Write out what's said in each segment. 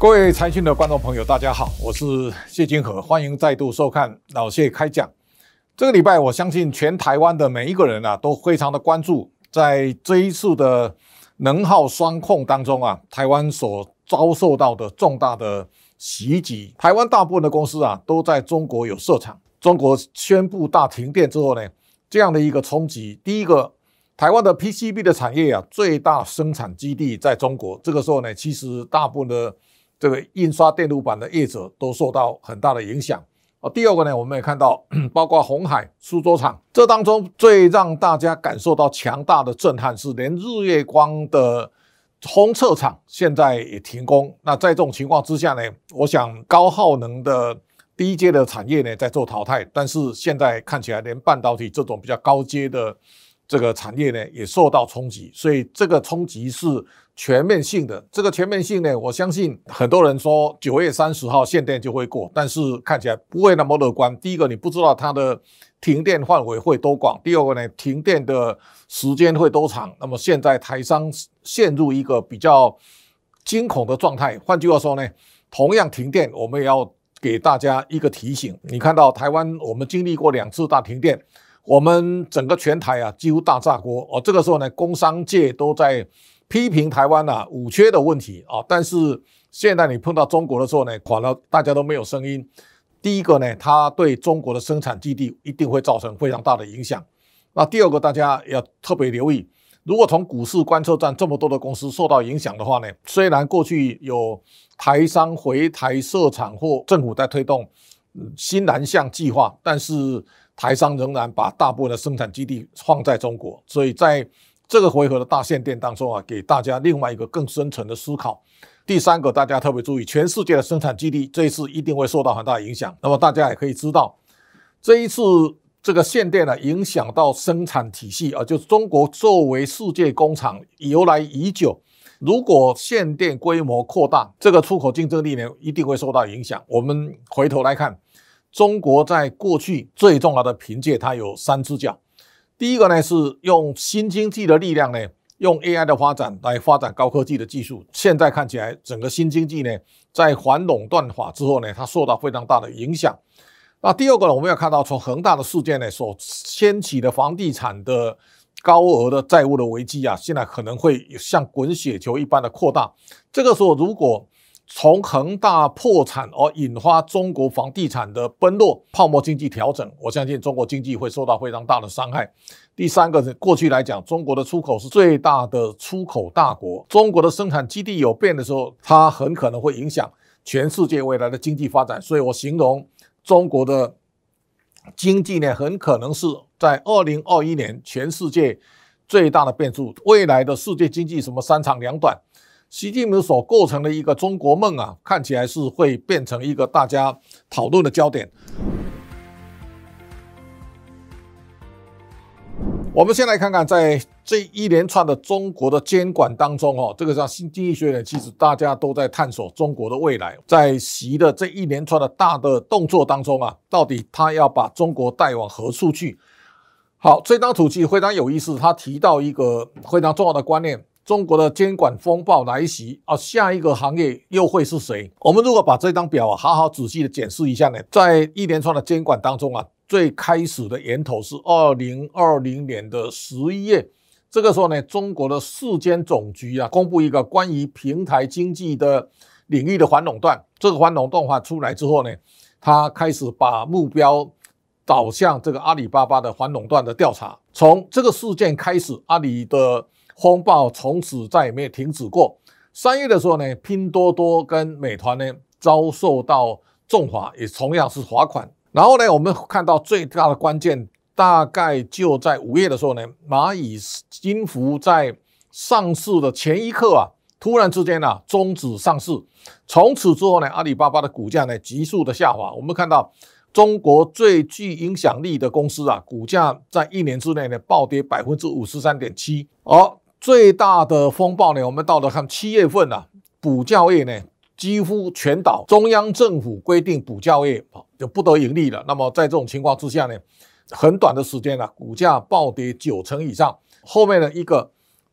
各位财讯的观众朋友，大家好，我是谢金河，欢迎再度收看老谢开讲。这个礼拜，我相信全台湾的每一个人啊，都非常的关注，在这一次的能耗双控当中啊，台湾所遭受到的重大的袭击。台湾大部分的公司啊，都在中国有设厂。中国宣布大停电之后呢，这样的一个冲击，第一个，台湾的 PCB 的产业啊，最大生产基地在中国。这个时候呢，其实大部分的这个印刷电路板的业者都受到很大的影响啊。第二个呢，我们也看到，包括红海、苏州厂，这当中最让大家感受到强大的震撼是，连日月光的红测厂现在也停工。那在这种情况之下呢，我想高耗能的低阶的产业呢在做淘汰，但是现在看起来连半导体这种比较高阶的这个产业呢也受到冲击，所以这个冲击是。全面性的这个全面性呢，我相信很多人说九月三十号限电就会过，但是看起来不会那么乐观。第一个，你不知道它的停电范围会多广；第二个呢，停电的时间会多长。那么现在台商陷入一个比较惊恐的状态。换句话说呢，同样停电，我们也要给大家一个提醒。你看到台湾，我们经历过两次大停电，我们整个全台啊几乎大炸锅。哦，这个时候呢，工商界都在。批评台湾呐五缺的问题啊，但是现在你碰到中国的时候呢，垮了大家都没有声音。第一个呢，它对中国的生产基地一定会造成非常大的影响。那第二个，大家要特别留意，如果从股市观测站这么多的公司受到影响的话呢，虽然过去有台商回台设厂或政府在推动新南向计划，但是台商仍然把大部分的生产基地放在中国，所以在。这个回合的大限电当中啊，给大家另外一个更深层的思考。第三个，大家特别注意，全世界的生产基地这一次一定会受到很大影响。那么大家也可以知道，这一次这个限电呢，影响到生产体系啊，就是中国作为世界工厂由来已久。如果限电规模扩大，这个出口竞争力呢，一定会受到影响。我们回头来看，中国在过去最重要的凭借，它有三只脚。第一个呢是用新经济的力量呢，用 AI 的发展来发展高科技的技术。现在看起来，整个新经济呢，在反垄断法之后呢，它受到非常大的影响。那第二个呢，我们要看到从恒大的事件呢所掀起的房地产的高额的债务的危机啊，现在可能会像滚雪球一般的扩大。这个时候，如果从恒大破产而引发中国房地产的崩落、泡沫经济调整，我相信中国经济会受到非常大的伤害。第三个是过去来讲，中国的出口是最大的出口大国，中国的生产基地有变的时候，它很可能会影响全世界未来的经济发展。所以我形容中国的经济呢，很可能是在二零二一年全世界最大的变数。未来的世界经济什么三长两短？习近平所构成的一个中国梦啊，看起来是会变成一个大家讨论的焦点。我们先来看看，在这一连串的中国的监管当中，哦，这个叫新经济学人，其实大家都在探索中国的未来。在习的这一连串的大的动作当中啊，到底他要把中国带往何处去？好，这张图其实非常有意思，他提到一个非常重要的观念。中国的监管风暴来袭啊，下一个行业又会是谁？我们如果把这张表啊好好仔细的检视一下呢，在一连串的监管当中啊，最开始的源头是二零二零年的十一月，这个时候呢，中国的市监总局啊公布一个关于平台经济的领域的反垄断，这个反垄断法出来之后呢，他开始把目标导向这个阿里巴巴的反垄断的调查，从这个事件开始，阿里的。风暴从此再也没有停止过。三月的时候呢，拼多多跟美团呢遭受到重罚，也同样是罚款。然后呢，我们看到最大的关键，大概就在五月的时候呢，蚂蚁金服在上市的前一刻啊，突然之间呢终止上市。从此之后呢，阿里巴巴的股价呢急速的下滑。我们看到中国最具影响力的公司啊，股价在一年之内呢暴跌百分之五十三点七，而最大的风暴呢，我们到了看七月份啊，补教业呢几乎全倒，中央政府规定补教业啊就不得盈利了。那么在这种情况之下呢，很短的时间呢，股价暴跌九成以上。后面的一个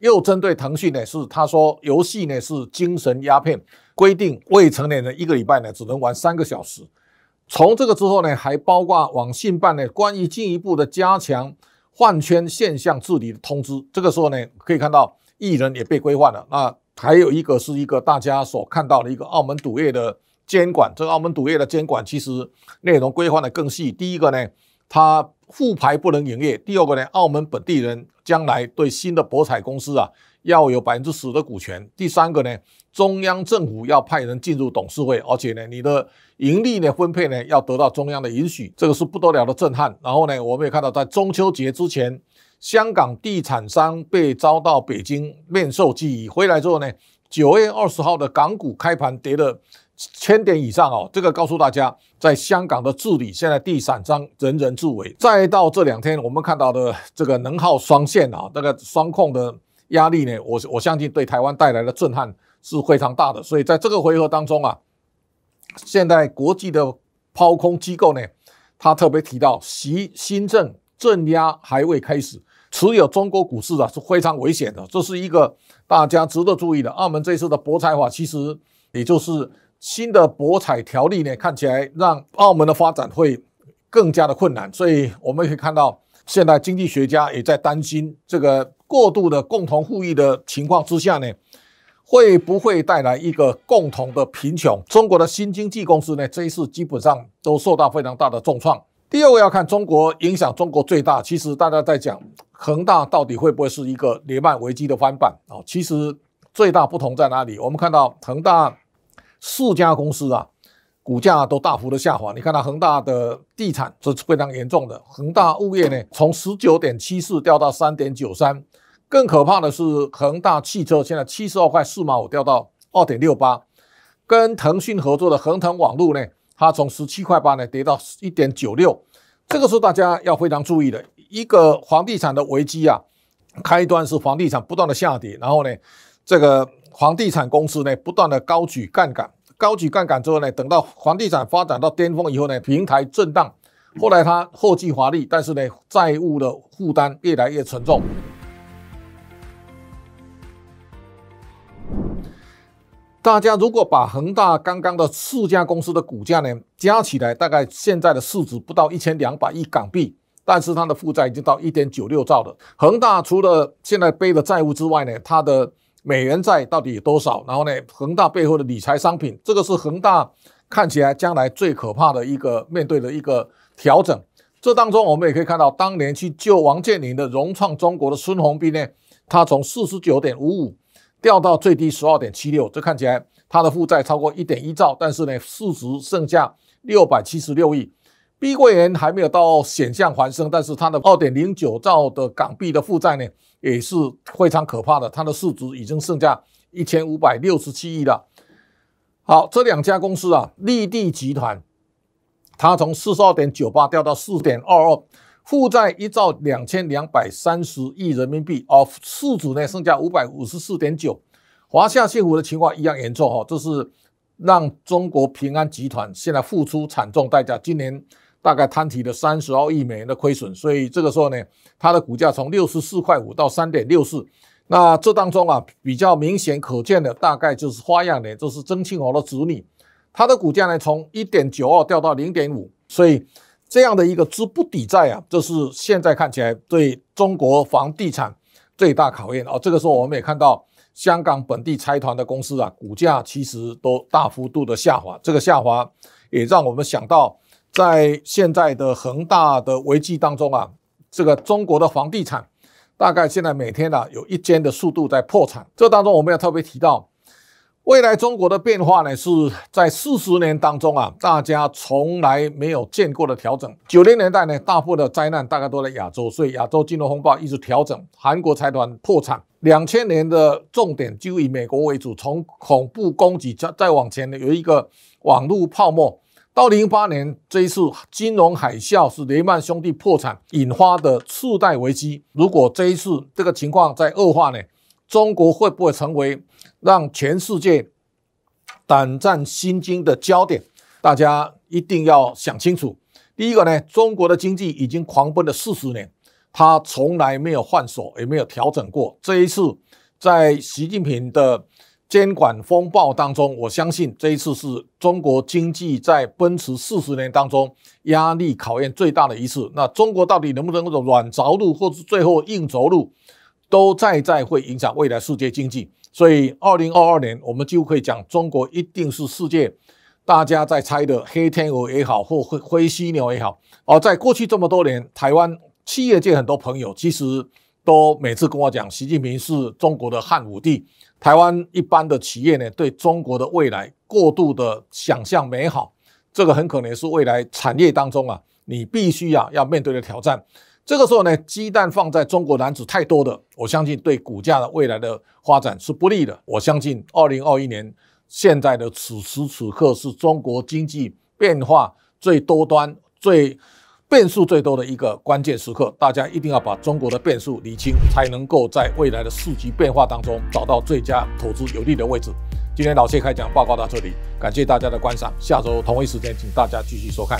又针对腾讯呢，是他说游戏呢是精神鸦片，规定未成年人一个礼拜呢只能玩三个小时。从这个之后呢，还包括网信办呢关于进一步的加强换圈现象治理的通知。这个时候呢，可以看到艺人也被规范了。那还有一个是一个大家所看到的一个澳门赌业的监管。这个澳门赌业的监管其实内容规范的更细。第一个呢，它复牌不能营业；第二个呢，澳门本地人。将来对新的博彩公司啊，要有百分之十的股权。第三个呢，中央政府要派人进入董事会，而且呢，你的盈利呢分配呢要得到中央的允许，这个是不得了的震撼。然后呢，我们也看到在中秋节之前，香港地产商被招到北京面授机宜，回来之后呢，九月二十号的港股开盘跌了。千点以上哦，这个告诉大家，在香港的治理，现在地产商人人自危。再到这两天，我们看到的这个能耗双线啊，那个双控的压力呢，我我相信对台湾带来的震撼是非常大的。所以在这个回合当中啊，现在国际的抛空机构呢，他特别提到，习新政镇压还未开始，持有中国股市啊是非常危险的，这是一个大家值得注意的。澳门这次的博彩法，其实也就是。新的博彩条例呢，看起来让澳门的发展会更加的困难，所以我们可以看到，现在经济学家也在担心这个过度的共同富裕的情况之下呢，会不会带来一个共同的贫穷？中国的新经济公司呢，这一次基本上都受到非常大的重创。第二个要看中国影响中国最大，其实大家在讲恒大到底会不会是一个雷曼危机的翻版啊？其实最大不同在哪里？我们看到恒大。四家公司啊，股价都大幅的下滑。你看到恒大的地产是非常严重的，恒大物业呢从十九点七四掉到三点九三，更可怕的是恒大汽车现在七十二块四毛五掉到二点六八，跟腾讯合作的恒腾网络呢，它从十七块八呢跌到一点九六，这个是大家要非常注意的一个房地产的危机啊。开端是房地产不断的下跌，然后呢，这个。房地产公司呢，不断的高举杠杆，高举杠杆之后呢，等到房地产发展到巅峰以后呢，平台震荡，后来它后继乏力，但是呢，债务的负担越来越沉重。大家如果把恒大刚刚的四家公司的股价呢加起来，大概现在的市值不到一千两百亿港币，但是它的负债已经到一点九六兆了。恒大除了现在背的债务之外呢，它的美元债到底有多少？然后呢，恒大背后的理财商品，这个是恒大看起来将来最可怕的一个面对的一个调整。这当中我们也可以看到，当年去救王健林的融创中国的孙宏斌呢，他从四十九点五五掉到最低十二点七六，这看起来它的负债超过一点一兆，但是呢，市值剩下六百七十六亿。碧桂园还没有到险象环生，但是它的二点零九兆的港币的负债呢，也是非常可怕的。它的市值已经剩下一千五百六十七亿了。好，这两家公司啊，立地集团，它从四十二点九八掉到四点二二，负债一兆两千两百三十亿人民币，而市值呢剩下五百五十四点九。华夏幸福的情况一样严重哈，这是让中国平安集团现在付出惨重代价。今年。大概摊提了三十二亿美元的亏损，所以这个时候呢，它的股价从六十四块五到三点六四。那这当中啊，比较明显可见的大概就是花样年，就是曾庆红的子女，它的股价呢从一点九二掉到零点五。所以这样的一个资不抵债啊，这是现在看起来对中国房地产最大考验啊。这个时候我们也看到香港本地财团的公司啊，股价其实都大幅度的下滑。这个下滑也让我们想到。在现在的恒大的危机当中啊，这个中国的房地产大概现在每天呢有一间的速度在破产。这当中我们要特别提到，未来中国的变化呢是在四十年当中啊，大家从来没有见过的调整。九零年代呢，大部分的灾难大概都在亚洲，所以亚洲金融风暴一直调整，韩国财团破产。两千年的重点就以美国为主，从恐怖攻击再再往前呢有一个网络泡沫。到零八年这一次金融海啸是雷曼兄弟破产引发的次贷危机。如果这一次这个情况在恶化呢，中国会不会成为让全世界胆战心惊的焦点？大家一定要想清楚。第一个呢，中国的经济已经狂奔了四十年，它从来没有换手，也没有调整过。这一次在习近平的监管风暴当中，我相信这一次是中国经济在奔驰四十年当中压力考验最大的一次。那中国到底能不能够软着陆，或是最后硬着陆，都在在会影响未来世界经济。所以，二零二二年我们就可以讲，中国一定是世界大家在猜的黑天鹅也好，或灰灰犀牛也好。而在过去这么多年，台湾企业界很多朋友其实都每次跟我讲，习近平是中国的汉武帝。台湾一般的企业呢，对中国的未来过度的想象美好，这个很可能是未来产业当中啊，你必须啊要面对的挑战。这个时候呢，鸡蛋放在中国篮子太多的，我相信对股价的未来的发展是不利的。我相信二零二一年现在的此时此刻是中国经济变化最多端、最。变数最多的一个关键时刻，大家一定要把中国的变数理清，才能够在未来的四级变化当中找到最佳投资有利的位置。今天老谢开讲报告到这里，感谢大家的观赏，下周同一时间请大家继续收看。